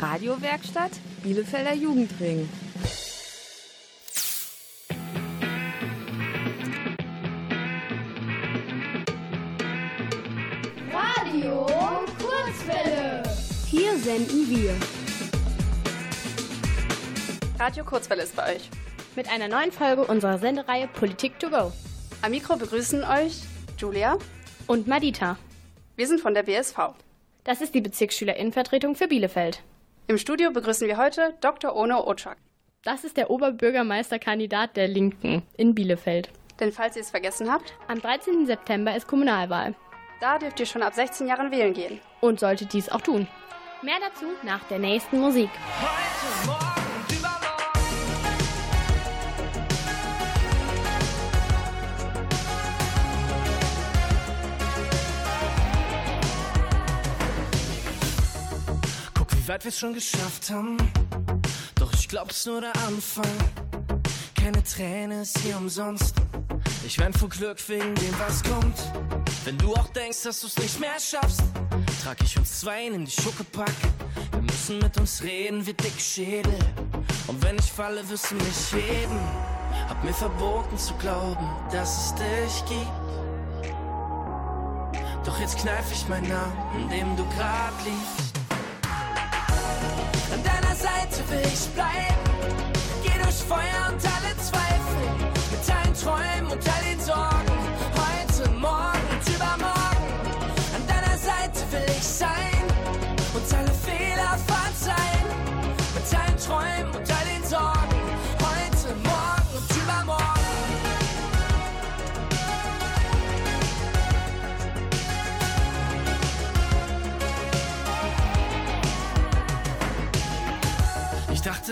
Radiowerkstatt Bielefelder Jugendring. Radio Kurzwelle. Hier senden wir. Radio Kurzwelle ist bei euch. Mit einer neuen Folge unserer Sendereihe Politik to go. Am Mikro begrüßen euch Julia Und Madita. Wir sind von der BSV. Das ist die Bezirksschülerinnenvertretung für Bielefeld. Im Studio begrüßen wir heute Dr. Ono Otschak. Das ist der Oberbürgermeisterkandidat der Linken in Bielefeld. Denn falls ihr es vergessen habt, Am 13. September ist Kommunalwahl. da dürft ihr schon ab 16 Jahren wählen gehen. Und sollte dies auch tun. Mehr dazu nach der nächsten Musik. Guck, weit wir's schon geschafft haben. Doch ich glaub, es ist nur der Anfang. Keine Träne ist hier umsonst. Ich wein vor Glück wegen dem, was kommt. Wenn du auch denkst, dass du's nicht mehr schaffst, trag ich uns zwei in die Schuckepack. Wir müssen mit uns reden wie dicke Schädel. Und wenn ich falle, wirst du mich heben. Hab mir verboten zu glauben, dass es dich gibt. Doch jetzt kneif ich meinen Namen, in dem du grad liegst. Deiner Seite will ich bleiben. Geh durch Feuer und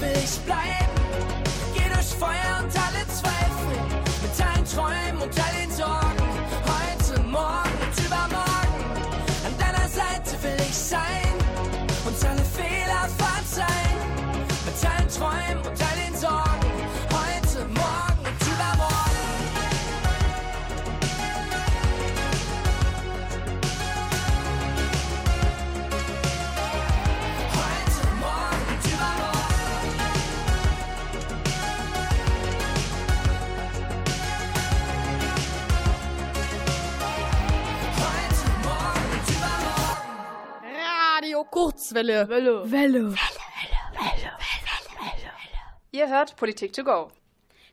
Will ich bleiben. Geh durch Feuer und alle Zweifel. Mit allen Träumen und all den Sorgen. Kurzwelle. Welle. Welle. Ihr hört Politik to go.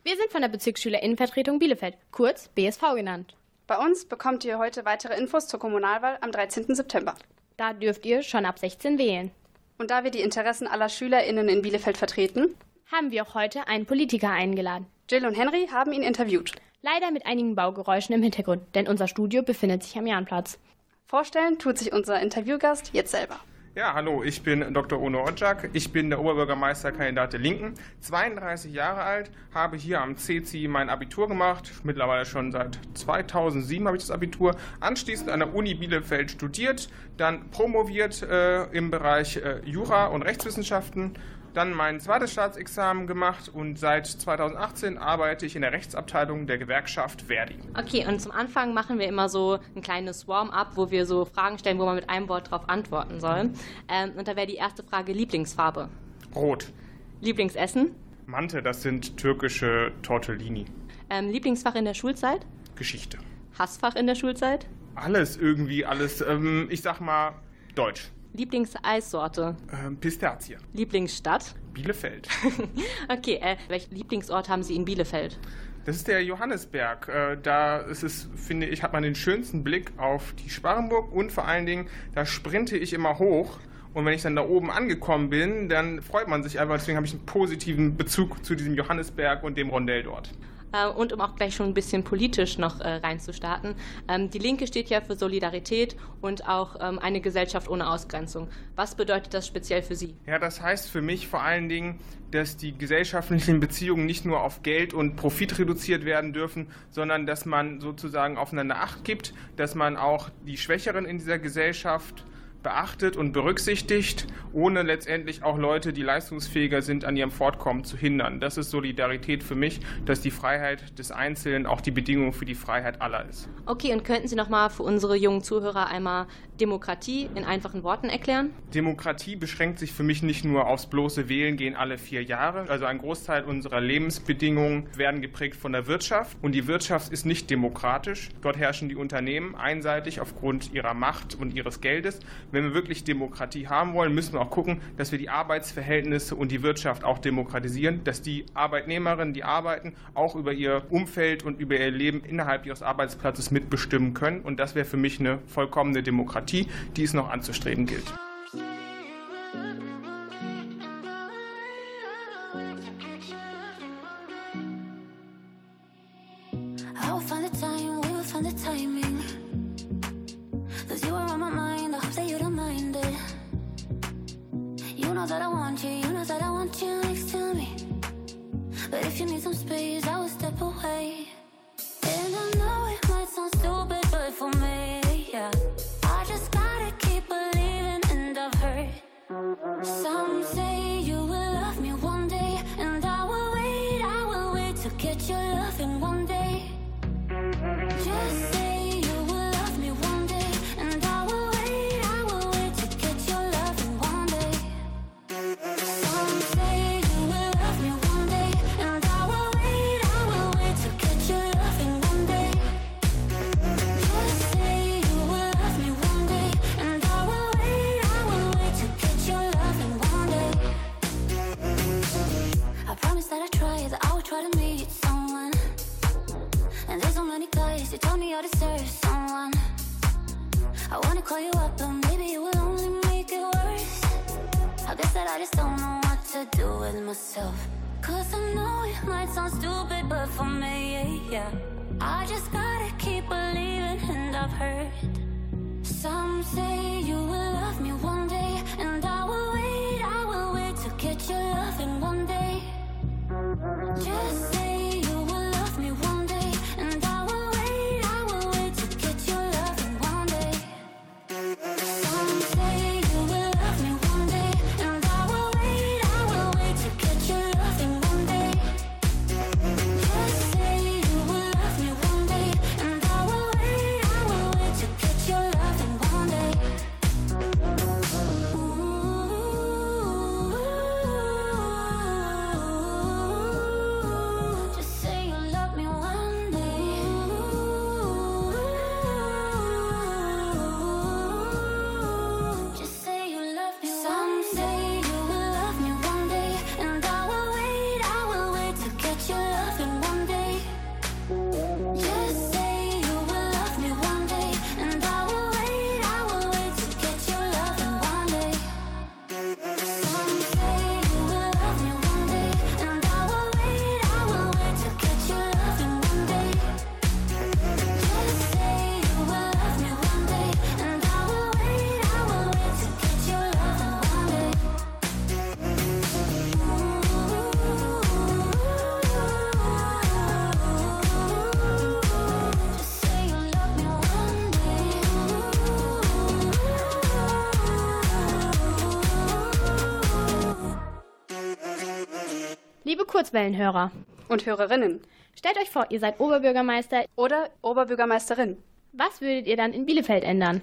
Wir sind von der Bezirksschülerinnenvertretung Bielefeld, kurz BSV genannt. Bei uns bekommt ihr heute weitere Infos zur Kommunalwahl am 13. September. Da dürft ihr schon ab 16 wählen. Und da wir die Interessen aller SchülerInnen in Bielefeld vertreten, Haben wir auch heute einen Politiker eingeladen. Jill und Henry haben ihn interviewt. Leider mit einigen Baugeräuschen im Hintergrund, denn unser Studio befindet sich am Jahnplatz. Vorstellen tut sich unser Interviewgast jetzt selber. Ja, hallo, ich bin Dr. Ono Odjak. Ich bin der Oberbürgermeisterkandidat der Linken, 32 Jahre alt, habe hier am CC mein Abitur gemacht, mittlerweile schon seit 2007 habe ich das Abitur, anschließend an der Uni Bielefeld studiert, dann promoviert äh, im Bereich äh, Jura und Rechtswissenschaften, dann mein zweites Staatsexamen gemacht und seit 2018 arbeite ich in der Rechtsabteilung der Gewerkschaft Verdi. Okay, und zum Anfang machen wir immer so ein kleines Warm-up, wo wir so Fragen stellen, wo man mit einem Wort darauf antworten soll. Ähm, und da wäre die erste Frage Lieblingsfarbe. Rot. Lieblingsessen. Mante, das sind türkische Tortellini. Ähm, Lieblingsfach in der Schulzeit. Geschichte. Hassfach in der Schulzeit. Alles irgendwie, alles. Ähm, ich sag mal Deutsch. Lieblingseissorte. Ähm, Pistazie. Lieblingsstadt. Bielefeld. Okay, äh, welchen Lieblingsort haben Sie in Bielefeld? Das ist der Johannesberg. Äh, da ist es, finde ich, hat man den schönsten Blick auf die Sparrenburg und vor allen Dingen, da sprinte ich immer hoch. Und wenn ich dann da oben angekommen bin, dann freut man sich einfach. Deswegen habe ich einen positiven Bezug zu diesem Johannesberg und dem Rondell dort. Äh, und um auch gleich schon ein bisschen politisch noch äh, reinzustarten. Ähm, die Linke steht ja für Solidarität und auch ähm, eine Gesellschaft ohne Ausgrenzung. Was bedeutet das speziell für Sie? Ja, das heißt für mich vor allen Dingen, dass die gesellschaftlichen Beziehungen nicht nur auf Geld und Profit reduziert werden dürfen, sondern dass man sozusagen aufeinander Acht gibt, dass man auch die Schwächeren in dieser Gesellschaft beachtet und berücksichtigt, ohne letztendlich auch Leute, die leistungsfähiger sind, an ihrem Fortkommen zu hindern. Das ist Solidarität für mich, dass die Freiheit des Einzelnen auch die Bedingung für die Freiheit aller ist. Okay, und könnten Sie noch mal für unsere jungen Zuhörer einmal Demokratie in einfachen Worten erklären? Demokratie beschränkt sich für mich nicht nur aufs bloße Wählen gehen alle vier Jahre. Also ein Großteil unserer Lebensbedingungen werden geprägt von der Wirtschaft und die Wirtschaft ist nicht demokratisch. Dort herrschen die Unternehmen einseitig aufgrund ihrer Macht und ihres Geldes. Wenn wir wirklich Demokratie haben wollen, müssen wir auch gucken, dass wir die Arbeitsverhältnisse und die Wirtschaft auch demokratisieren, dass die Arbeitnehmerinnen, die arbeiten, auch über ihr Umfeld und über ihr Leben innerhalb ihres Arbeitsplatzes mitbestimmen können. Und das wäre für mich eine vollkommene Demokratie, die es noch anzustreben gilt. I will find the time, we will find the timing. You are on my mind, I hope that you don't mind it. You know that I want you, you know that I want you next to me. But if you need some space, I will step away. Kurzwellenhörer, Und Hörerinnen stellt euch vor, ihr seid Oberbürgermeister. oder Oberbürgermeisterin. Was würdet ihr dann in Bielefeld ändern?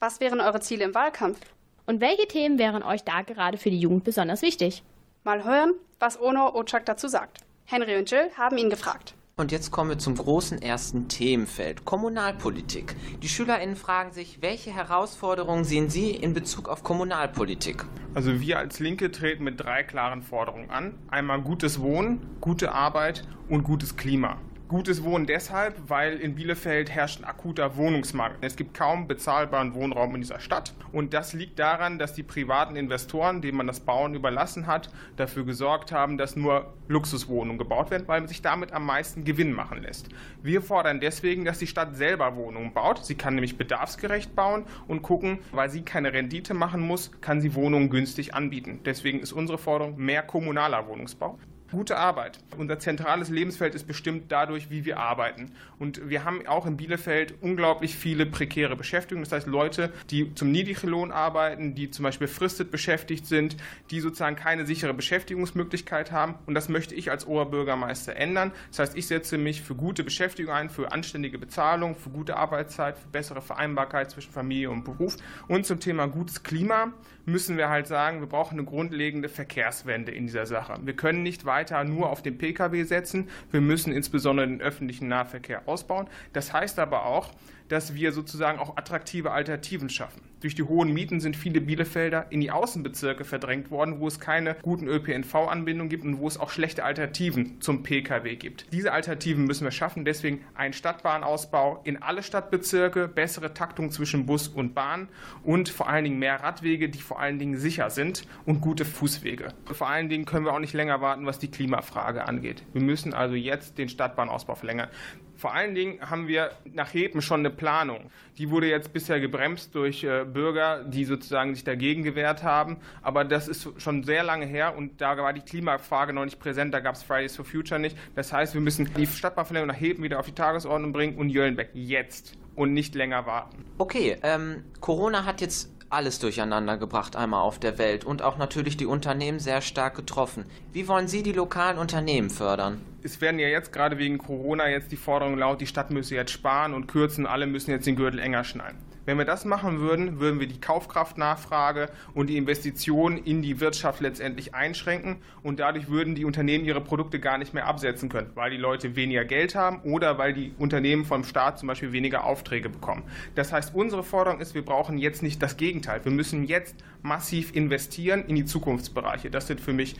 Was wären eure Ziele im Wahlkampf? Und welche Themen wären euch da gerade für die Jugend besonders wichtig? Mal hören, was Ono Ochak dazu sagt. Henry und Jill haben ihn gefragt. Und jetzt kommen wir zum großen ersten Themenfeld, Kommunalpolitik. Die SchülerInnen fragen sich, welche Herausforderungen sehen Sie in Bezug auf Kommunalpolitik? Also wir als Linke treten mit drei klaren Forderungen an. Einmal gutes Wohnen, gute Arbeit und gutes Klima. Gutes Wohnen deshalb, weil in Bielefeld herrscht ein akuter Wohnungsmangel. Es gibt kaum bezahlbaren Wohnraum in dieser Stadt. Und das liegt daran, dass die privaten Investoren, denen man das Bauen überlassen hat, dafür gesorgt haben, dass nur Luxuswohnungen gebaut werden, weil man sich damit am meisten Gewinn machen lässt. Wir fordern deswegen, dass die Stadt selber Wohnungen baut. Sie kann nämlich bedarfsgerecht bauen und gucken, weil sie keine Rendite machen muss, kann sie Wohnungen günstig anbieten. Deswegen ist unsere Forderung mehr kommunaler Wohnungsbau gute Arbeit. Unser zentrales Lebensfeld ist bestimmt dadurch, wie wir arbeiten. Und wir haben auch in Bielefeld unglaublich viele prekäre Beschäftigungen. Das heißt, Leute, die zum Niedriglohn arbeiten, die zum Beispiel befristet beschäftigt sind, die sozusagen keine sichere Beschäftigungsmöglichkeit haben. Und das möchte ich als Oberbürgermeister ändern. Das heißt, ich setze mich für gute Beschäftigung ein, für anständige Bezahlung, für gute Arbeitszeit, für bessere Vereinbarkeit zwischen Familie und Beruf. Und zum Thema gutes Klima müssen wir halt sagen, wir brauchen eine grundlegende Verkehrswende in dieser Sache. Wir können nicht weiter nur auf den Pkw setzen. Wir müssen insbesondere den öffentlichen Nahverkehr ausbauen. Das heißt aber auch, dass wir sozusagen auch attraktive Alternativen schaffen. Durch die hohen Mieten sind viele Bielefelder in die Außenbezirke verdrängt worden, wo es keine guten ÖPNV-Anbindungen gibt und wo es auch schlechte Alternativen zum Pkw gibt. Diese Alternativen müssen wir schaffen, deswegen ein Stadtbahnausbau in alle Stadtbezirke, bessere Taktung zwischen Bus und Bahn und vor allen Dingen mehr Radwege, die vor allen Dingen sicher sind und gute Fußwege. Vor allen Dingen können wir auch nicht länger warten, was die Klimafrage angeht. Wir müssen also jetzt den Stadtbahnausbau verlängern. Vor allen Dingen haben wir nach Heben schon eine Planung. Die wurde jetzt bisher gebremst durch äh, Bürger, die sozusagen sich dagegen gewehrt haben. Aber das ist schon sehr lange her und da war die Klimafrage noch nicht präsent. Da gab es Fridays for Future nicht. Das heißt, wir müssen die Stadtbahnverlängerung nach Heben wieder auf die Tagesordnung bringen und Jöllenbeck jetzt und nicht länger warten. Okay, ähm, Corona hat jetzt alles durcheinander gebracht einmal auf der Welt und auch natürlich die Unternehmen sehr stark getroffen. Wie wollen Sie die lokalen Unternehmen fördern? es werden ja jetzt gerade wegen Corona jetzt die Forderungen laut, die Stadt müsse jetzt sparen und kürzen, alle müssen jetzt den Gürtel enger schneiden. Wenn wir das machen würden, würden wir die Kaufkraftnachfrage und die Investitionen in die Wirtschaft letztendlich einschränken und dadurch würden die Unternehmen ihre Produkte gar nicht mehr absetzen können, weil die Leute weniger Geld haben oder weil die Unternehmen vom Staat zum Beispiel weniger Aufträge bekommen. Das heißt, unsere Forderung ist, wir brauchen jetzt nicht das Gegenteil. Wir müssen jetzt massiv investieren in die Zukunftsbereiche. Das sind für mich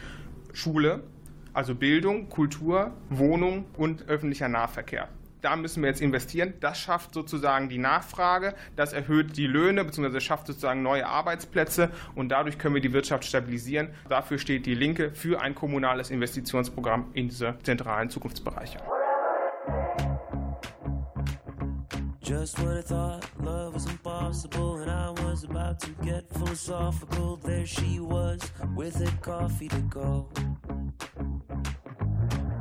Schule, also Bildung, Kultur, Wohnung und öffentlicher Nahverkehr. Da müssen wir jetzt investieren. Das schafft sozusagen die Nachfrage, das erhöht die Löhne bzw. schafft sozusagen neue Arbeitsplätze und dadurch können wir die Wirtschaft stabilisieren. Dafür steht die Linke für ein kommunales Investitionsprogramm in diese zentralen Zukunftsbereiche. Just when I thought love was impossible and I was about to get philosophical, there she was with a coffee to go.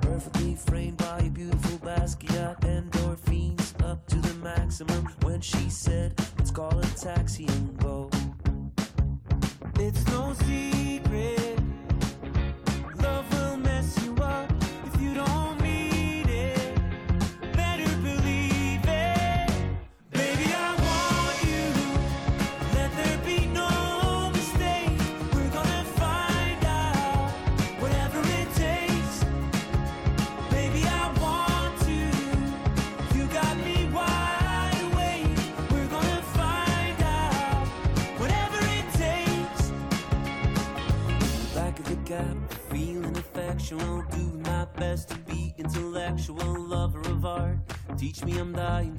Perfectly framed by Basquiat, endorphins up to the maximum. When she said, Let's call a taxi and go. It's no secret. Teach me, I'm dying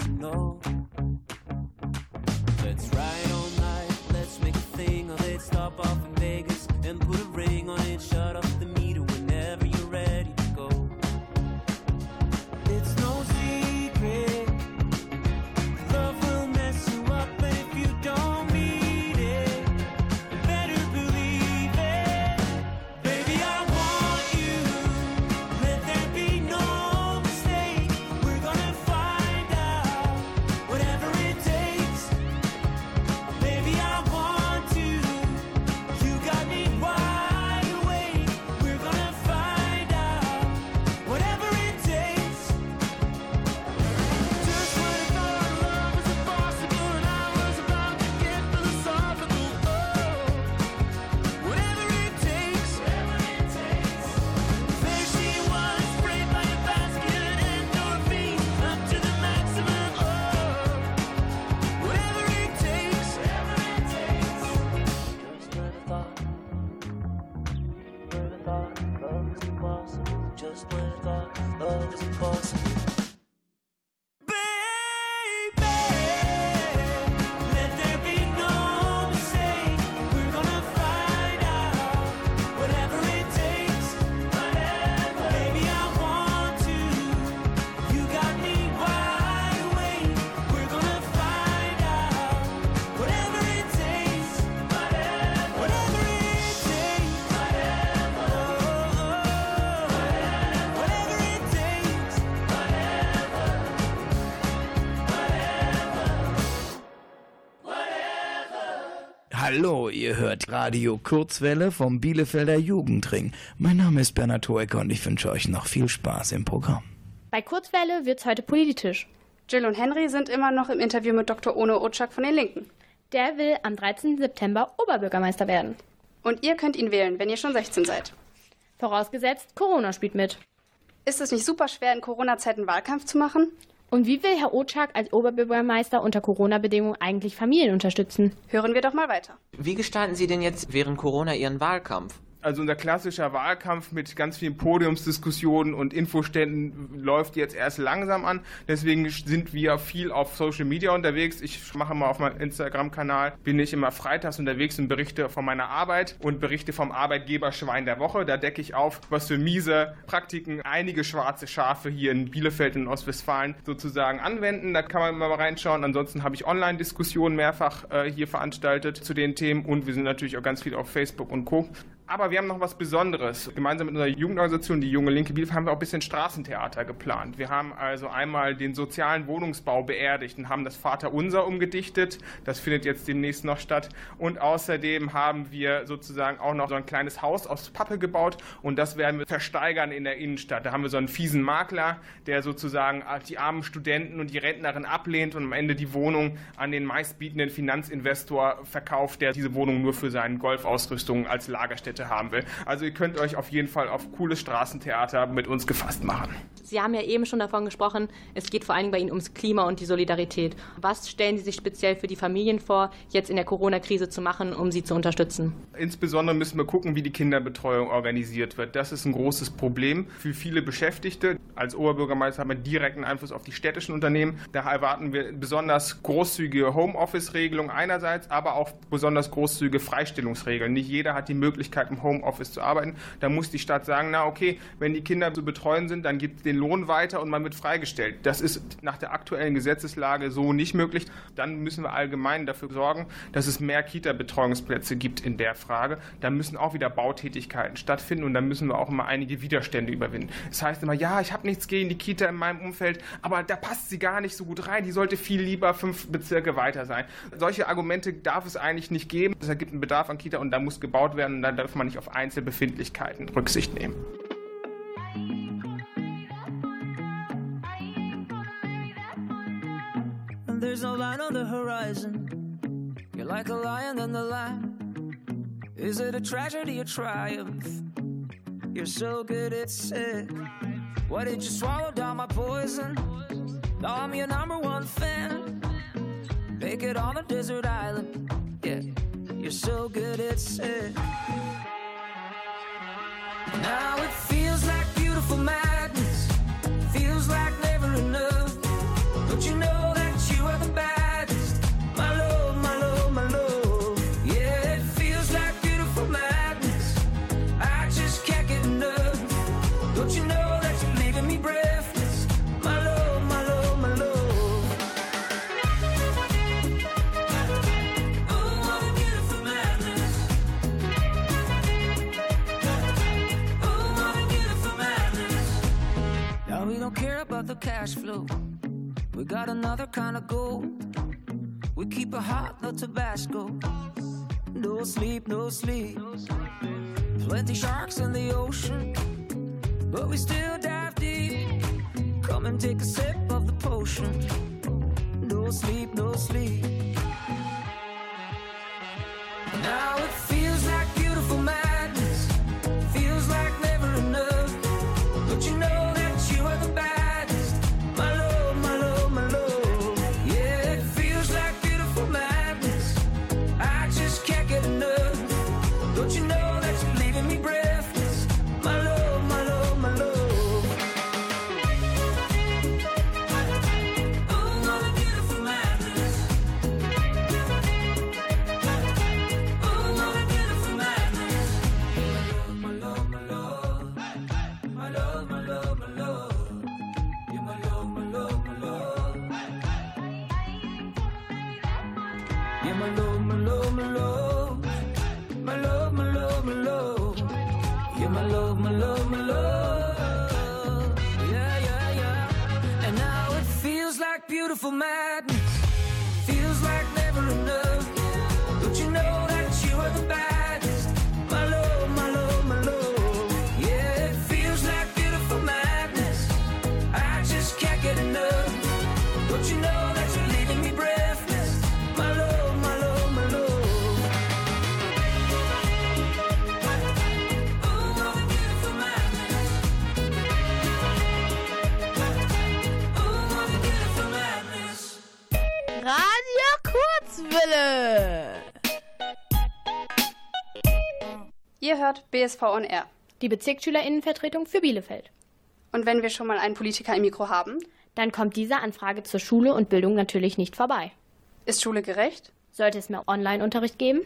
ihr hört Radio Kurzwelle vom Bielefelder Jugendring. Mein Name ist Bernhard Hoecker und ich wünsche euch noch viel Spaß im Programm. Bei Kurzwelle wird's heute politisch. Jill und Henry sind immer noch im Interview mit Dr. Ono Otschak von den Linken. Der will am 13. September Oberbürgermeister werden. Und ihr könnt ihn wählen, wenn ihr schon 16 seid. Vorausgesetzt, Corona spielt mit. Ist es nicht super schwer, in Corona-Zeiten Wahlkampf zu machen? Und wie will Herr Otschak als Oberbürgermeister unter Corona-Bedingungen eigentlich Familien unterstützen? Hören wir doch mal weiter. Wie gestalten Sie denn jetzt während Corona Ihren Wahlkampf? Also unser klassischer Wahlkampf mit ganz vielen Podiumsdiskussionen und Infoständen läuft jetzt erst langsam an. Deswegen sind wir viel auf Social Media unterwegs. Ich mache mal auf meinem Instagram-Kanal, bin ich immer freitags unterwegs und berichte von meiner Arbeit und berichte vom Arbeitgeberschwein der Woche. Da decke ich auf, was für miese Praktiken einige schwarze Schafe hier in Bielefeld und Ostwestfalen sozusagen anwenden. Da kann man mal reinschauen. Ansonsten habe ich Online-Diskussionen mehrfach äh, hier veranstaltet zu den Themen und wir sind natürlich auch ganz viel auf Facebook und Co. Aber wir haben noch was Besonderes. Gemeinsam mit unserer Jugendorganisation, die Junge Linke Bielefeld, haben wir auch ein bisschen Straßentheater geplant. Wir haben also einmal den sozialen Wohnungsbau beerdigt und haben das Vaterunser umgedichtet. Das findet jetzt demnächst noch statt. Und außerdem haben wir sozusagen auch noch so ein kleines Haus aus Pappe gebaut und das werden wir versteigern in der Innenstadt. Da haben wir so einen fiesen Makler, der sozusagen die armen Studenten und die Rentnerin ablehnt und am Ende die Wohnung an den meistbietenden Finanzinvestor verkauft, der diese Wohnung nur für seine Golfausrüstung als Lagerstätte Auftritte haben will. Also ihr könnt euch auf jeden Fall auf cooles Straßentheater mit uns gefasst machen. Sie haben ja eben schon davon gesprochen, es geht vor allem bei Ihnen ums Klima und die Solidarität. Was stellen Sie sich speziell für die Familien vor, jetzt in der Corona-Krise zu machen, um sie zu unterstützen? Insbesondere müssen wir gucken, wie die Kinderbetreuung organisiert wird. Das ist ein großes Problem für viele Beschäftigte. Als Oberbürgermeister haben wir direkten Einfluss auf die städtischen Unternehmen. Da erwarten wir besonders großzügige Homeoffice-Regelungen einerseits, aber auch besonders großzügige Freistellungsregeln. Nicht jeder hat die Möglichkeit, im Homeoffice zu arbeiten. Da muss die Stadt sagen, na okay, wenn die Kinder zu betreuen sind, dann gibt es den Lohn weiter und man wird freigestellt. Das ist nach der aktuellen Gesetzeslage so nicht möglich. Dann müssen wir allgemein dafür sorgen, dass es mehr Kita-Betreuungsplätze gibt in der Frage. Da müssen auch wieder Bautätigkeiten stattfinden und da müssen wir auch immer einige Widerstände überwinden. Das heißt immer, ja, ich habe nichts gegen die Kita in meinem Umfeld, aber da passt sie gar nicht so gut rein. Die sollte viel lieber fünf Bezirke weiter sein. Solche Argumente darf es eigentlich nicht geben. Es gibt einen Bedarf an Kita und da muss gebaut werden und da darf man nicht auf Einzelbefindlichkeiten Rücksicht nehmen. There's no line on the horizon. You're like a lion in the lamb. Is it a tragedy or triumph? You're so good, it's sick. Why did you swallow down my poison? Now I'm your number one fan. Naked on a desert island. Yeah, you're so good, it's sick. It like beautiful madness. Feels like never enough. Don't you know cash flow. We got another kind of gold. We keep it hot, no Tabasco. No sleep, no sleep. Plenty sharks in the ocean, but we still dive deep. Come and take a sip of the potion. No sleep, no sleep. Now it feels BSV on Air. Die Bezirksschülerinnenvertretung für Bielefeld. Und wenn wir schon mal einen Politiker im Mikro haben, dann kommt diese Anfrage zur Schule und Bildung natürlich nicht vorbei. Ist Schule gerecht? Sollte es mehr Online-Unterricht geben?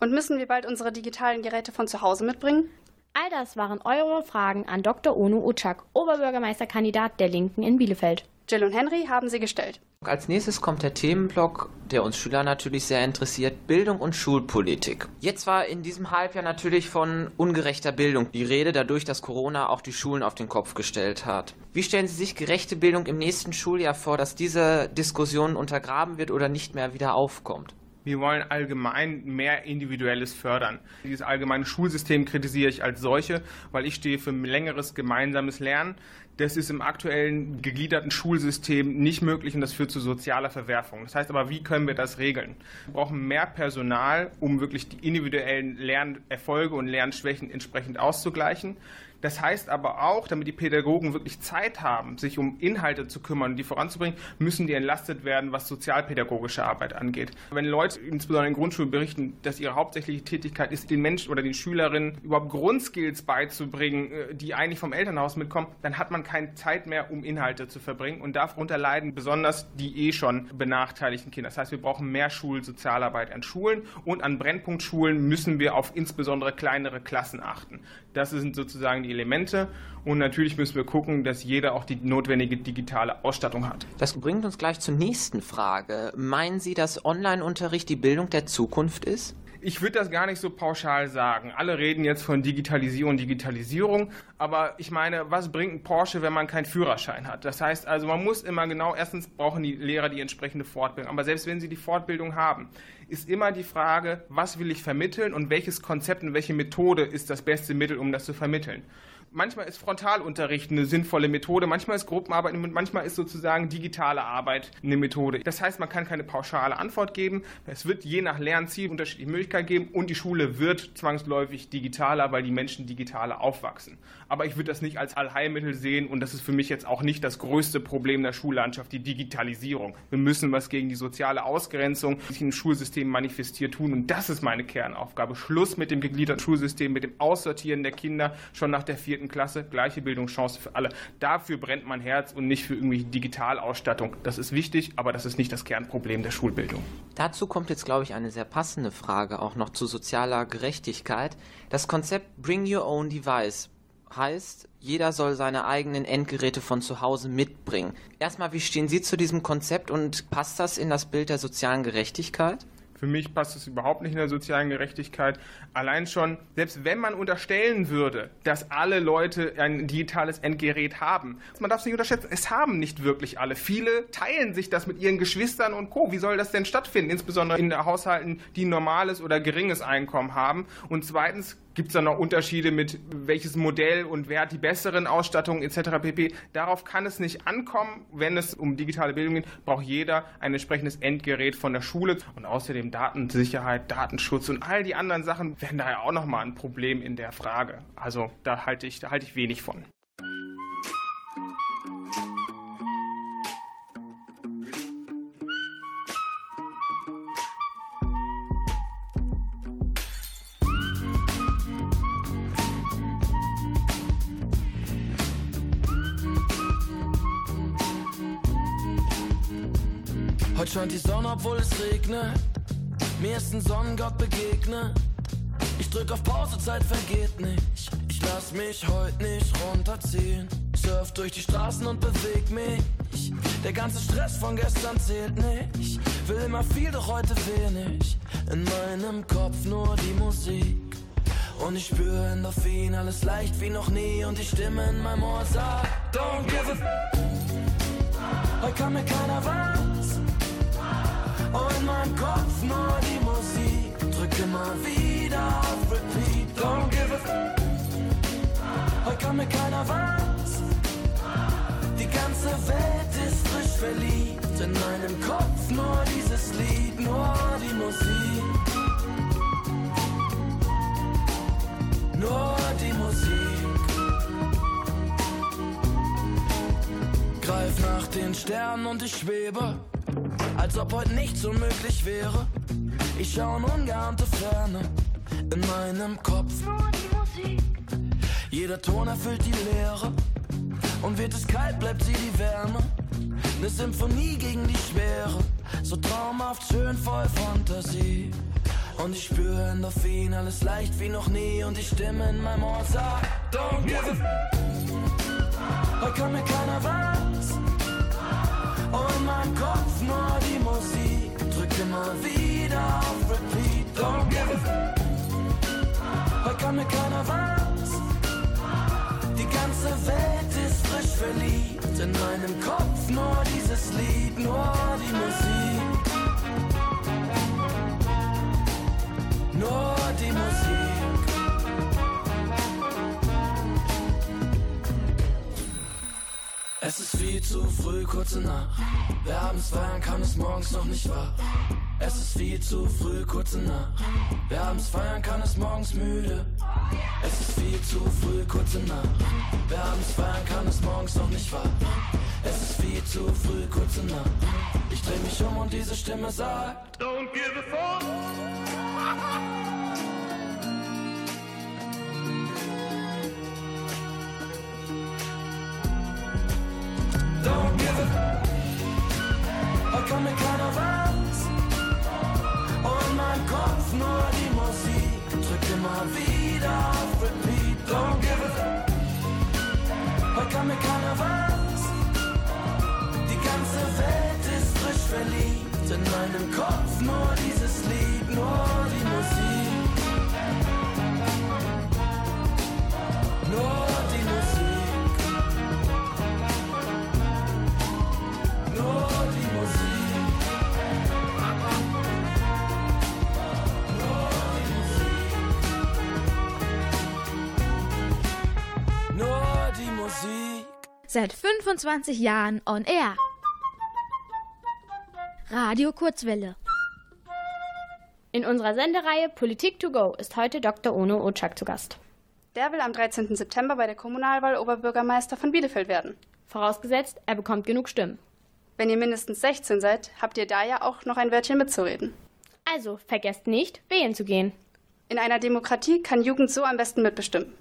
Und müssen wir bald unsere digitalen Geräte von zu Hause mitbringen? All das waren eure Fragen an Dr. Onu Utschak, Oberbürgermeisterkandidat der Linken in Bielefeld. Jill und Henry haben sie gestellt. Als nächstes kommt der Themenblock, der uns Schüler natürlich sehr interessiert, Bildung und Schulpolitik. Jetzt war in diesem Halbjahr natürlich von ungerechter Bildung die Rede, dadurch, dass Corona auch die Schulen auf den Kopf gestellt hat. Wie stellen Sie sich gerechte Bildung im nächsten Schuljahr vor, dass diese Diskussion untergraben wird oder nicht mehr wieder aufkommt? Wir wollen allgemein mehr Individuelles fördern. Dieses allgemeine Schulsystem kritisiere ich als solche, weil ich stehe für längeres gemeinsames Lernen. Das ist im aktuellen gegliederten Schulsystem nicht möglich und das führt zu sozialer Verwerfung. Das heißt aber, wie können wir das regeln? Wir brauchen mehr Personal, um wirklich die individuellen Lernerfolge und Lernschwächen entsprechend auszugleichen. Das heißt aber auch, damit die Pädagogen wirklich Zeit haben, sich um Inhalte zu kümmern und die voranzubringen, müssen die entlastet werden, was sozialpädagogische Arbeit angeht. Wenn Leute, insbesondere in Grundschulen, berichten, dass ihre hauptsächliche Tätigkeit ist, den Menschen oder den Schülerinnen überhaupt Grundskills beizubringen, äh, die eigentlich vom Elternhaus mitkommen, dann hat man keine Zeit mehr, um Inhalte zu verbringen und darunter leiden besonders die eh schon benachteiligten Kinder. Das heißt, wir brauchen mehr Schulsozialarbeit an Schulen und an Brennpunktschulen müssen wir auf insbesondere kleinere Klassen achten. Das sind sozusagen die Elemente. Und natürlich müssen wir gucken, dass jeder auch die notwendige digitale Ausstattung hat. Das bringt uns gleich zur nächsten Frage. Meinen Sie, dass Online-Unterricht die Bildung der Zukunft ist? Ich würde das gar nicht so pauschal sagen. Alle reden jetzt von Digitalisierung, Digitalisierung, aber ich meine, was bringt ein Porsche, wenn man keinen Führerschein hat? Das heißt also, man muss immer genau, erstens brauchen die Lehrer die entsprechende Fortbildung, aber selbst wenn sie die Fortbildung haben, ist immer die Frage, was will ich vermitteln und welches Konzept und welche Methode ist das beste Mittel, um das zu vermitteln manchmal ist Frontalunterricht eine sinnvolle Methode, manchmal ist Gruppenarbeit und manchmal ist sozusagen digitale Arbeit eine Methode. Das heißt, man kann keine pauschale Antwort geben. Es wird je nach Lernziel unterschiedliche Möglichkeiten geben und die Schule wird zwangsläufig digitaler, weil die Menschen digitaler aufwachsen. Aber ich würde das nicht als Allheilmittel sehen und das ist für mich jetzt auch nicht das größte Problem der Schullandschaft, die Digitalisierung. Wir müssen was gegen die soziale Ausgrenzung, die sich im Schulsystem manifestiert, tun und das ist meine Kernaufgabe. Schluss mit dem gegliederten Schulsystem, mit dem Aussortieren der Kinder schon nach der vierten Klasse, gleiche Bildungschance für alle. Dafür brennt mein Herz und nicht für irgendwelche Digitalausstattung. Das ist wichtig, aber das ist nicht das Kernproblem der Schulbildung. Dazu kommt jetzt, glaube ich, eine sehr passende Frage auch noch zu sozialer Gerechtigkeit. Das Konzept Bring Your Own Device heißt, jeder soll seine eigenen Endgeräte von zu Hause mitbringen. Erstmal, wie stehen Sie zu diesem Konzept und passt das in das Bild der sozialen Gerechtigkeit? Für mich passt es überhaupt nicht in der sozialen Gerechtigkeit. Allein schon, selbst wenn man unterstellen würde, dass alle Leute ein digitales Endgerät haben, man darf es nicht unterschätzen, es haben nicht wirklich alle. Viele teilen sich das mit ihren Geschwistern und Co. Wie soll das denn stattfinden? Insbesondere in Haushalten, die ein normales oder geringes Einkommen haben. Und zweitens Gibt es da noch Unterschiede mit welches Modell und wer hat die besseren Ausstattungen etc. pp. Darauf kann es nicht ankommen. Wenn es um digitale Bildung geht, braucht jeder ein entsprechendes Endgerät von der Schule. Und außerdem Datensicherheit, Datenschutz und all die anderen Sachen werden daher auch nochmal ein Problem in der Frage. Also da halte ich, da halte ich wenig von. Scheint die Sonne, obwohl es regnet. Mir ist ein Sonnengott begegnet. Ich drück auf Pause, Zeit vergeht nicht. Ich lass mich heute nicht runterziehen. Surf durch die Straßen und beweg mich. Der ganze Stress von gestern zählt nicht. Will immer viel, doch heute wenig. In meinem Kopf nur die Musik. Und ich spüre Endorphin, alles leicht wie noch nie. Und die Stimme in meinem Ohr sagt: Don't give a f. Heute kann mir keiner was. Und in meinem Kopf nur die Musik. Drück immer wieder auf Repeat. Don't give a f Heute kann mir keiner was. Die ganze Welt ist frisch verliebt. In meinem Kopf nur dieses Lied, nur die Musik. Nur die Musik. Greif nach den Sternen und ich schwebe als ob heute nichts unmöglich wäre. Ich schau in ungeahnte Ferne, in meinem Kopf. Jeder Ton erfüllt die Leere und wird es kalt, bleibt sie die Wärme. Ne Symphonie gegen die Schwere, so traumhaft schön voll Fantasie. Und ich spüre Endorphin, alles leicht wie noch nie und die Stimme in meinem Ohr sagt, don't give a Heute kann mir keiner was. Und in meinem Kopf nur die Musik, drück immer wieder auf Repeat, don't give a Heute kann mir keiner was. Die ganze Welt ist frisch verliebt, in meinem Kopf nur dieses Lied, nur die Musik. Nur die Musik. Es ist viel zu früh, kurze Nacht. Wer abends feiern kann, ist morgens noch nicht wach. Es ist viel zu früh, kurze Nacht. Wer abends feiern kann, ist morgens müde. Es ist viel zu früh, kurze Nacht. Wer abends feiern kann, ist morgens noch nicht wach. Es ist viel zu früh, kurze Nacht. Ich dreh mich um und diese Stimme sagt: Don't give a fuck. Don't give a Heute kann mir keiner was. Und in meinem Kopf nur die Musik. Drück immer wieder auf Repeat. Don't give a Heute kann mir keiner was. Die ganze Welt ist frisch verliebt. In meinem Kopf nur dieses Lied, nur die Musik. Nur Seit 25 Jahren on air. Radio Kurzwelle. In unserer Sendereihe Politik to go ist heute Dr. Ono Otschak zu Gast. Der will am 13. September bei der Kommunalwahl Oberbürgermeister von Bielefeld werden. Vorausgesetzt, er bekommt genug Stimmen. Wenn ihr mindestens 16 seid, habt ihr da ja auch noch ein Wörtchen mitzureden. Also vergesst nicht, wählen zu gehen. In einer Demokratie kann Jugend so am besten mitbestimmen.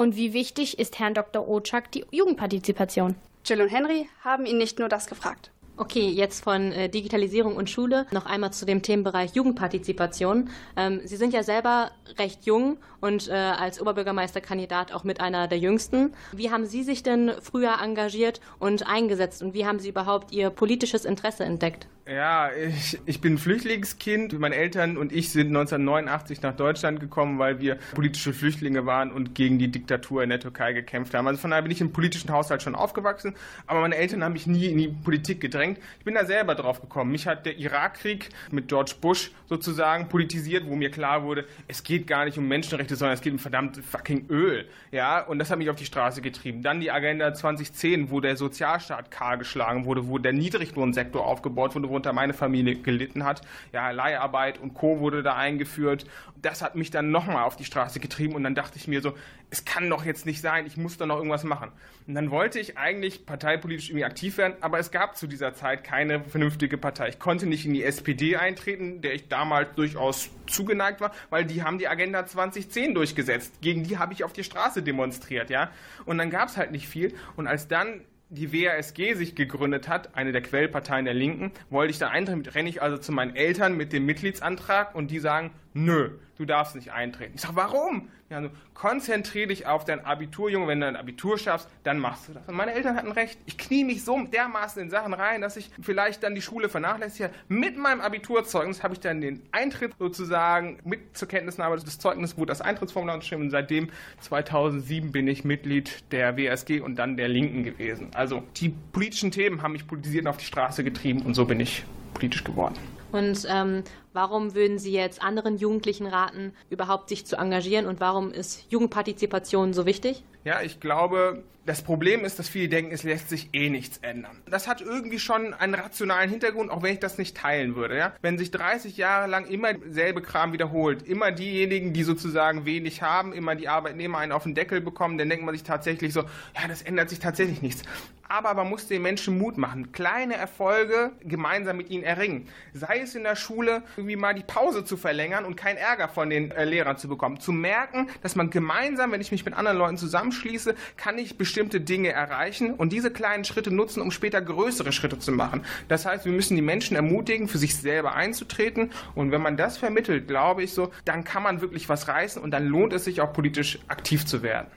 Und wie wichtig ist Herrn Dr. Otschak die Jugendpartizipation? Jill und Henry haben ihn nicht nur das gefragt. Okay, jetzt von äh, Digitalisierung und Schule noch einmal zu dem Themenbereich Jugendpartizipation. Ähm, Sie sind ja selber recht jung und äh, als Oberbürgermeisterkandidat auch mit einer der jüngsten. Wie haben Sie sich denn früher engagiert und eingesetzt und wie haben Sie überhaupt Ihr politisches Interesse entdeckt? Ja, ich, ich bin Flüchtlingskind. Meine Eltern und ich sind 1989 nach Deutschland gekommen, weil wir politische Flüchtlinge waren und gegen die Diktatur in der Türkei gekämpft haben. Also von daher bin ich im politischen Haushalt schon aufgewachsen, aber meine Eltern haben mich nie in die Politik gedrängt. Ich bin da selber drauf gekommen. Mich hat der Irakkrieg mit George Bush sozusagen politisiert, wo mir klar wurde, es geht gar nicht um Menschenrechte, sondern es geht um verdammt fucking Öl. Ja, und das hat mich auf die Straße getrieben. Dann die Agenda 2010, wo der Sozialstaat kahl geschlagen wurde, wo der Niedriglohnsektor aufgebaut wurde, worunter meine Familie gelitten hat. Ja, Leiharbeit und Co. wurde da eingeführt. Das hat mich dann nochmal auf die Straße getrieben und dann dachte ich mir so, es kann doch jetzt nicht sein, ich muss da noch irgendwas machen. Und dann wollte ich eigentlich parteipolitisch irgendwie aktiv werden, aber es gab zu dieser Zeit keine vernünftige Partei. Ich konnte nicht in die SPD eintreten, der ich damals durchaus zugeneigt war, weil die haben die Agenda 2010 durchgesetzt. Gegen die habe ich auf die Straße demonstriert, ja. Und dann gab es halt nicht viel. Und als dann die WASG sich gegründet hat, eine der Quellparteien der Linken, wollte ich da eintreten, renne ich also zu meinen Eltern mit dem Mitgliedsantrag und die sagen, nö, du darfst nicht eintreten. Ich sage, warum? Ja, so, konzentrier dich auf dein Abitur, Junge, wenn du dein Abitur schaffst, dann machst du das. Und meine Eltern hatten recht. Ich knie mich so dermaßen in Sachen rein, dass ich vielleicht dann die Schule vernachlässige. Mit meinem Abiturzeugnis habe ich dann den Eintritt sozusagen mit zur Kenntnisnahme des Zeugnisses, wo das Eintrittsformular unterschrieben und seitdem 2007 bin ich Mitglied der WSG und dann der Linken gewesen. Also die politischen Themen haben mich politisiert und auf die Straße getrieben und so bin ich politisch geworden. Und ähm, warum würden Sie jetzt anderen Jugendlichen raten, überhaupt sich zu engagieren und warum ist Jugendpartizipation so wichtig? Ja, ich glaube, das Problem ist, dass viele denken, es lässt sich eh nichts ändern. Das hat irgendwie schon einen rationalen Hintergrund, auch wenn ich das nicht teilen würde. Ja? Wenn sich 30 Jahre lang immer derselbe Kram wiederholt, immer diejenigen, die sozusagen wenig haben, immer die Arbeitnehmer einen auf den Deckel bekommen, dann denkt man sich tatsächlich so, ja, das ändert sich tatsächlich nichts. Aber man muss den Menschen Mut machen, kleine Erfolge gemeinsam mit ihnen erringen. Sei es in der Schule, irgendwie mal die Pause zu verlängern und keinen Ärger von den äh, Lehrern zu bekommen. Zu merken, dass man gemeinsam, wenn ich mich mit anderen Leuten zusammenschließe, kann ich bestimmte Dinge erreichen und diese kleinen Schritte nutzen, um später größere Schritte zu machen. Das heißt, wir müssen die Menschen ermutigen, für sich selber einzutreten und wenn man das vermittelt, glaube ich so, dann kann man wirklich was reißen und dann lohnt es sich auch politisch aktiv zu werden.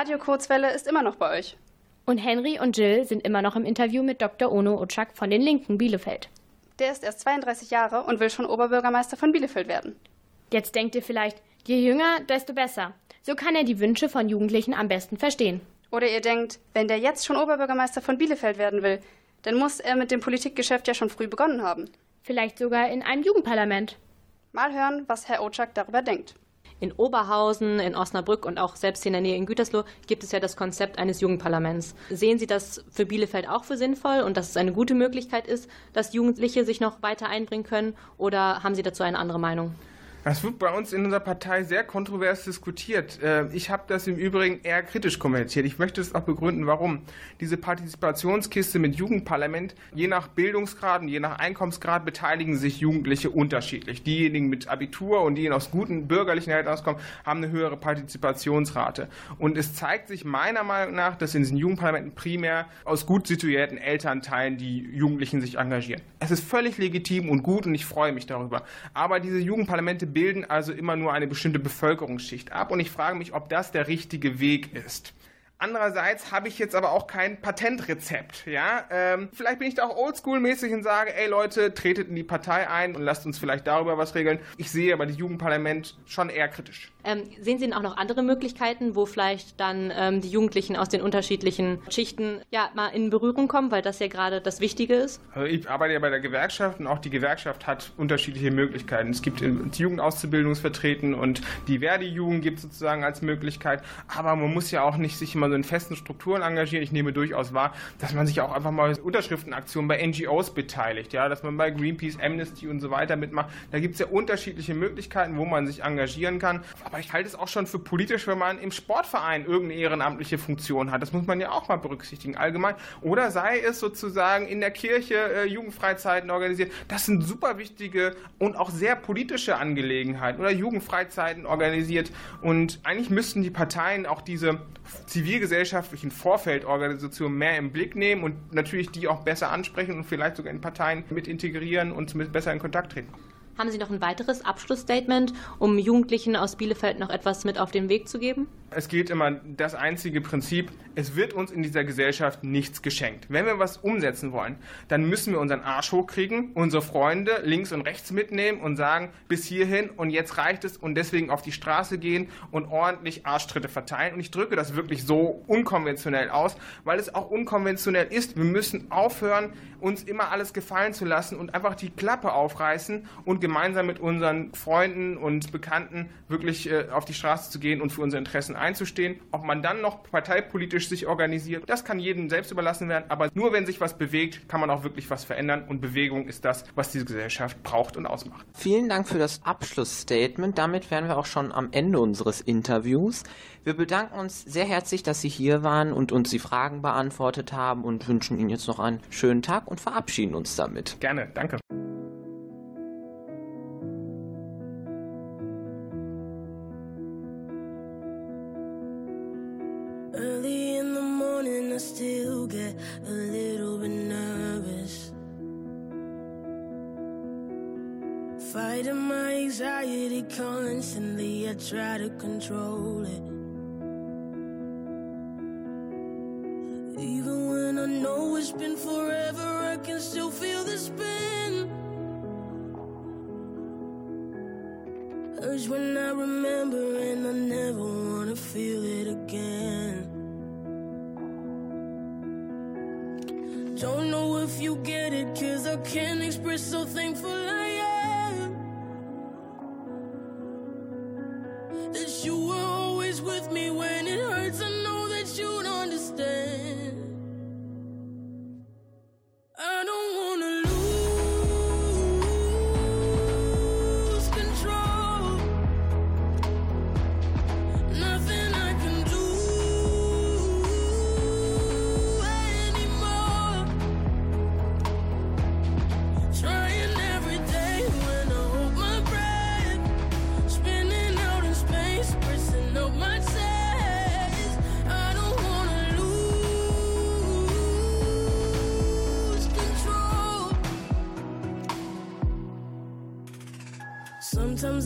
Radio Kurzwelle ist immer noch bei euch. Und Henry und Jill sind immer noch im Interview mit Dr. Ono Otschak von den Linken Bielefeld. Der ist erst 32 Jahre und will schon Oberbürgermeister von Bielefeld werden. Jetzt denkt ihr vielleicht, je jünger, desto besser. So kann er die Wünsche von Jugendlichen am besten verstehen. Oder ihr denkt, wenn der jetzt schon Oberbürgermeister von Bielefeld werden will, dann muss er mit dem Politikgeschäft ja schon früh begonnen haben. Vielleicht sogar in einem Jugendparlament. Mal hören, was Herr Otschak darüber denkt. In Oberhausen, in Osnabrück und auch selbst in der Nähe in Gütersloh gibt es ja das Konzept eines Jugendparlaments. Sehen Sie das für Bielefeld auch für sinnvoll und dass es eine gute Möglichkeit ist, dass Jugendliche sich noch weiter einbringen können? Oder haben Sie dazu eine andere Meinung? Das wird bei uns in unserer Partei sehr kontrovers diskutiert. Äh, Ich habe das im Übrigen eher kritisch kommentiert. Ich möchte es auch begründen, warum. Diese Partizipationskiste mit Jugendparlament, je nach Bildungsgrad und je nach Einkommensgrad beteiligen sich Jugendliche unterschiedlich. Diejenigen mit Abitur und diejenigen aus guten bürgerlichen Eltern kommen, haben eine höhere Partizipationsrate. Und es zeigt sich meiner Meinung nach, dass in diesen Jugendparlamenten primär aus gut situierten Elternteilen die Jugendlichen sich engagieren. Es ist völlig legitim und gut und ich freue mich darüber. Aber diese Jugendparlamente bilden also immer nur eine bestimmte Bevölkerungsschicht ab und ich frage mich, ob das der richtige Weg ist. Andererseits habe ich jetzt aber auch kein Patentrezept. Ja? Ähm, vielleicht bin ich da auch oldschool-mäßig und sage, ey Leute, tretet in die Partei ein und lasst uns vielleicht darüber was regeln. Ich sehe aber das Jugendparlament schon eher kritisch. Ähm, sehen Sie denn auch noch andere Möglichkeiten, wo vielleicht dann ähm, die Jugendlichen aus den unterschiedlichen Schichten ja mal in Berührung kommen, weil das ja gerade das Wichtige ist? Also ich arbeite ja bei der Gewerkschaft und auch die Gewerkschaft hat unterschiedliche Möglichkeiten. Es gibt die Jugendauszubildungsvertreten und die Verdi-Jugend gibt es sozusagen als Möglichkeit. Aber man muss ja auch nicht sich immer so in festen Strukturen engagieren. Ich nehme durchaus wahr, dass man sich auch einfach mal Unterschriftenaktionen bei NGOs beteiligt, ja, dass man bei Greenpeace, Amnesty und so weiter mitmacht. Da gibt es ja unterschiedliche Möglichkeiten, wo man sich engagieren kann. Aber ich halte es auch schon für politisch, wenn man im Sportverein irgendeine ehrenamtliche Funktion hat. Das muss man ja auch mal berücksichtigen, allgemein. Oder sei es sozusagen in der Kirche äh, Jugendfreizeiten organisiert. Das sind super wichtige und auch sehr politische Angelegenheiten. Oder Jugendfreizeiten organisiert. Und eigentlich müssten die Parteien auch diese zivilgesellschaftlichen Vorfeldorganisationen mehr im Blick nehmen und natürlich die auch besser ansprechen und vielleicht sogar in Parteien mit integrieren und besser in Kontakt treten. Haben Sie noch ein weiteres Abschlussstatement, um Jugendlichen aus Bielefeld noch etwas mit auf den Weg zu geben? Es gilt immer das einzige Prinzip, es wird uns in dieser Gesellschaft nichts geschenkt. Wenn wir was umsetzen wollen, dann müssen wir unseren Arsch hochkriegen, unsere Freunde links und rechts mitnehmen und sagen, bis hierhin und jetzt reicht es und deswegen auf die Straße gehen und ordentlich Arschtritte verteilen. Und ich drücke das wirklich so unkonventionell aus, weil es auch unkonventionell ist. Wir müssen aufhören, uns immer alles gefallen zu lassen und einfach die Klappe aufreißen und gemeinsam mit unseren Freunden und Bekannten wirklich äh, auf die Straße zu gehen und für unsere Interessen einzustehen. Ob man dann noch parteipolitisch sich organisiert, das kann jedem selbst überlassen werden. Aber nur wenn sich was bewegt, kann man auch wirklich was verändern. Und Bewegung ist das, was diese Gesellschaft braucht und ausmacht. Vielen Dank für das Abschlussstatement. Damit wären wir auch schon am Ende unseres Interviews. Wir bedanken uns sehr herzlich, dass Sie hier waren und uns die Fragen beantwortet haben und wünschen Ihnen jetzt noch einen schönen Tag und verabschieden uns damit. Gerne, danke. Anxiety constantly, I try to control it. Even when I know it's been forever, I can still feel the spin. Urge when I remember, and I never wanna feel it again. Don't know if you get it, cause I can't express how thankful I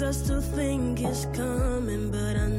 I still think it's coming, but I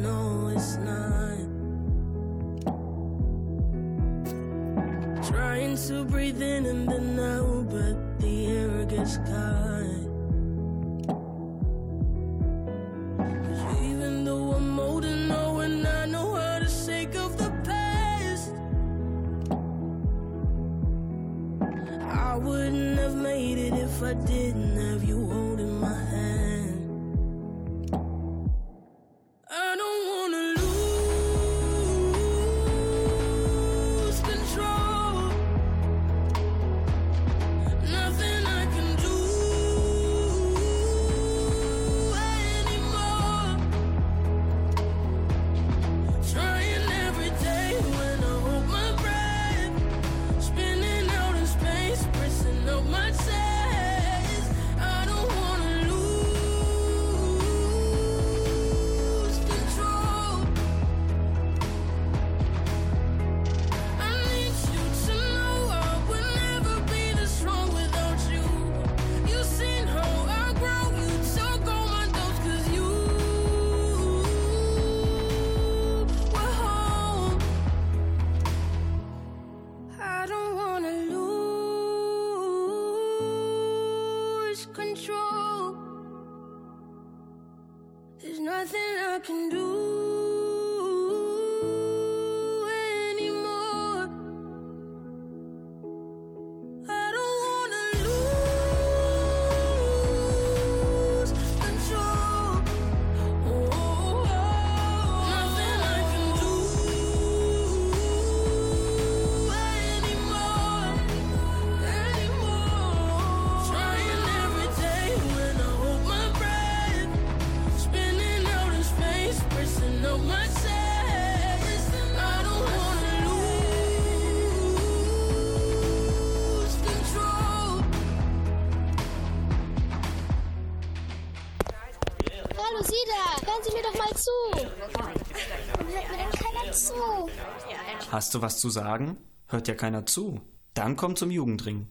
Hast du was zu sagen? Hört ja keiner zu. Dann komm zum Jugendring.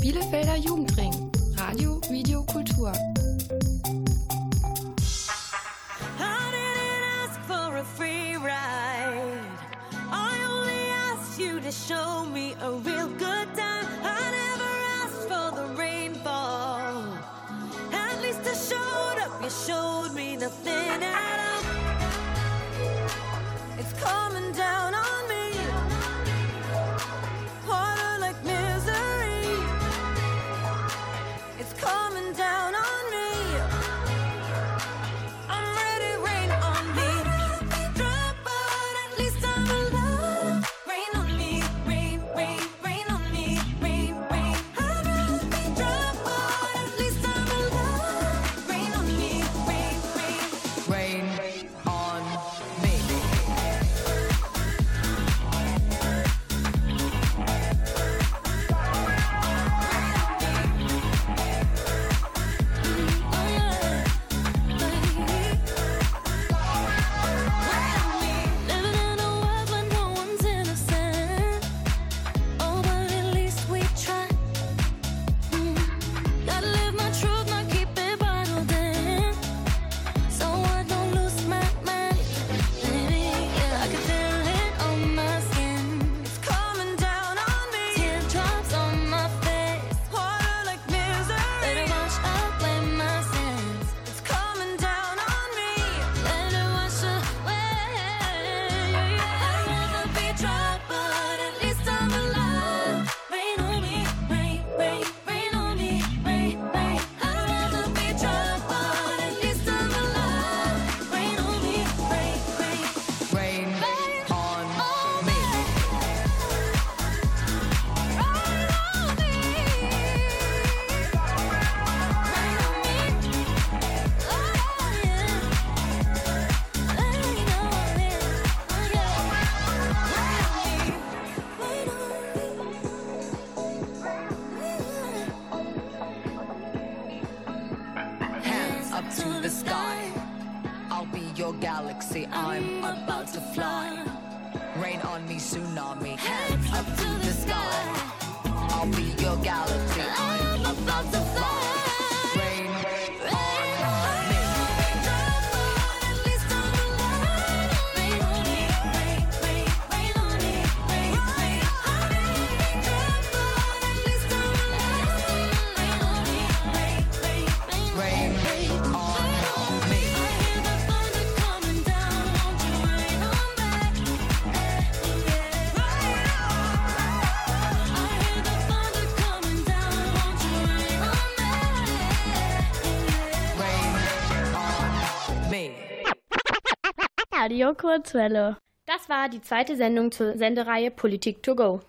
Bielefelder Jugendring. Radio, Video, Kultur. I didn't ask for a free ride. I only asked you to show me a real good time. I never asked for the rainfall. At least I showed up. You showed me nothing Radio Kurzwelle. Das war die zweite Sendung zur Sendereihe Politik to go.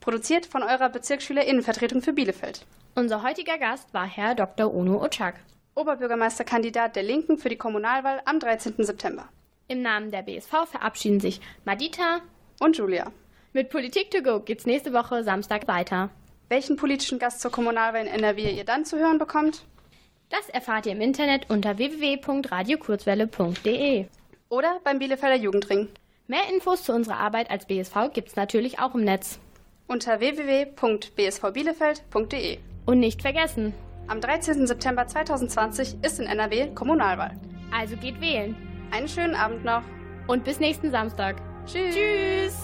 Produziert von eurer Bezirksschülerinnenvertretung für Bielefeld. Unser heutiger Gast war Herr Dr. Ono Otschak. Oberbürgermeisterkandidat der Linken für die Kommunalwahl am 13. September. Im Namen der BSV verabschieden sich Madita und Julia. Mit Politik to go geht's nächste Woche Samstag weiter. Welchen politischen Gast zur Kommunalwahl in NRW ihr dann zu hören bekommt? Das erfahrt ihr im Internet unter www.radiokurzwelle.de. Oder beim Bielefelder Jugendring. Mehr Infos zu unserer Arbeit als BSV gibt's natürlich auch im Netz. Unter www.bsvbielefeld.de. Und nicht vergessen, am 13. September 2020 ist in NRW Kommunalwahl. Also geht wählen. Einen schönen Abend noch. Und bis nächsten Samstag. Tschüss. Tschüss.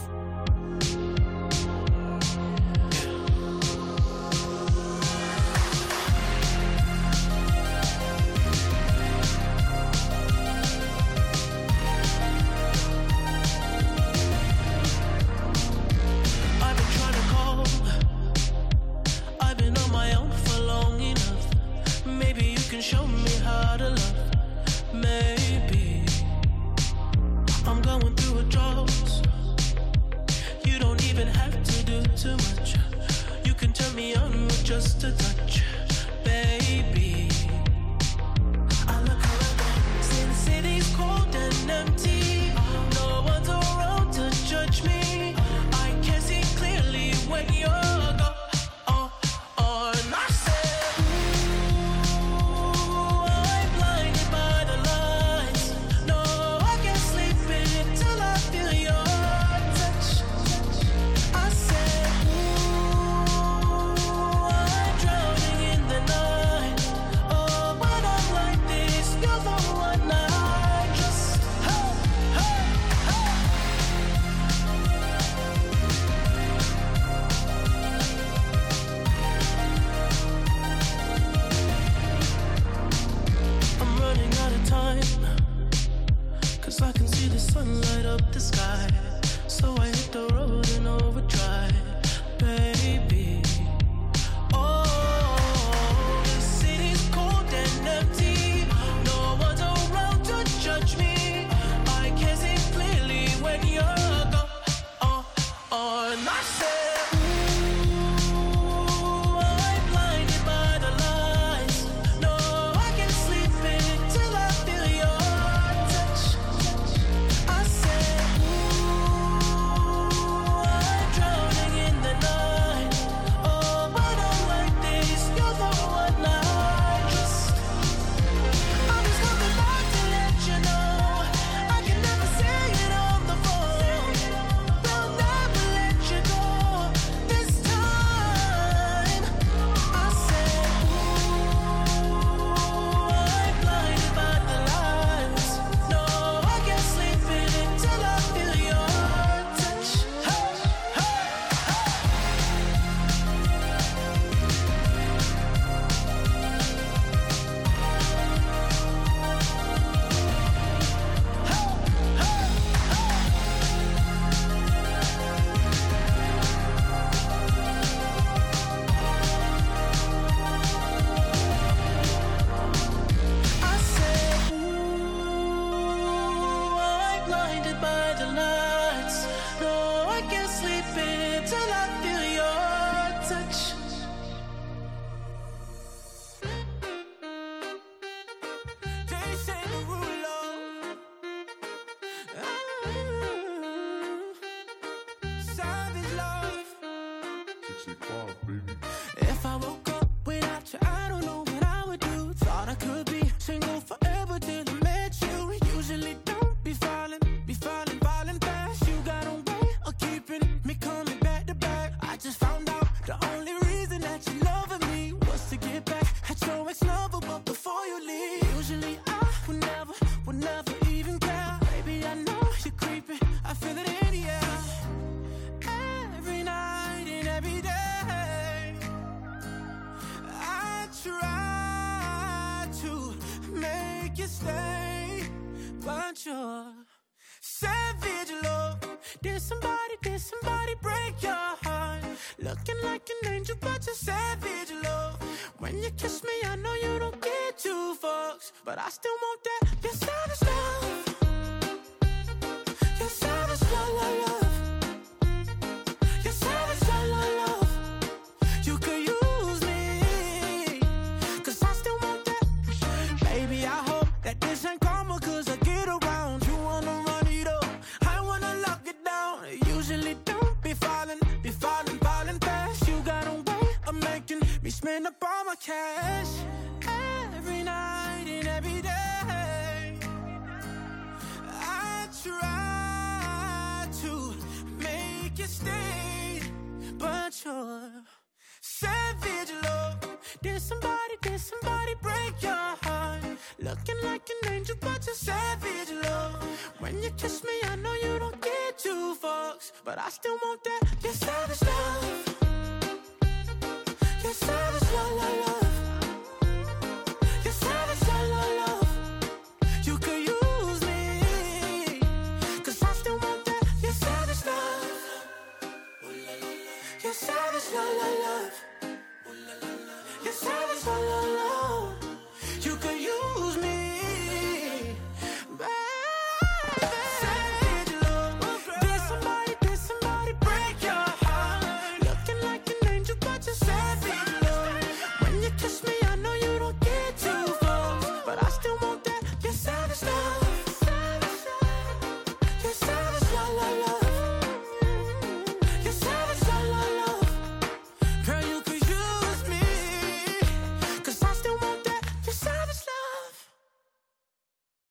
But I still want that. Your savage love.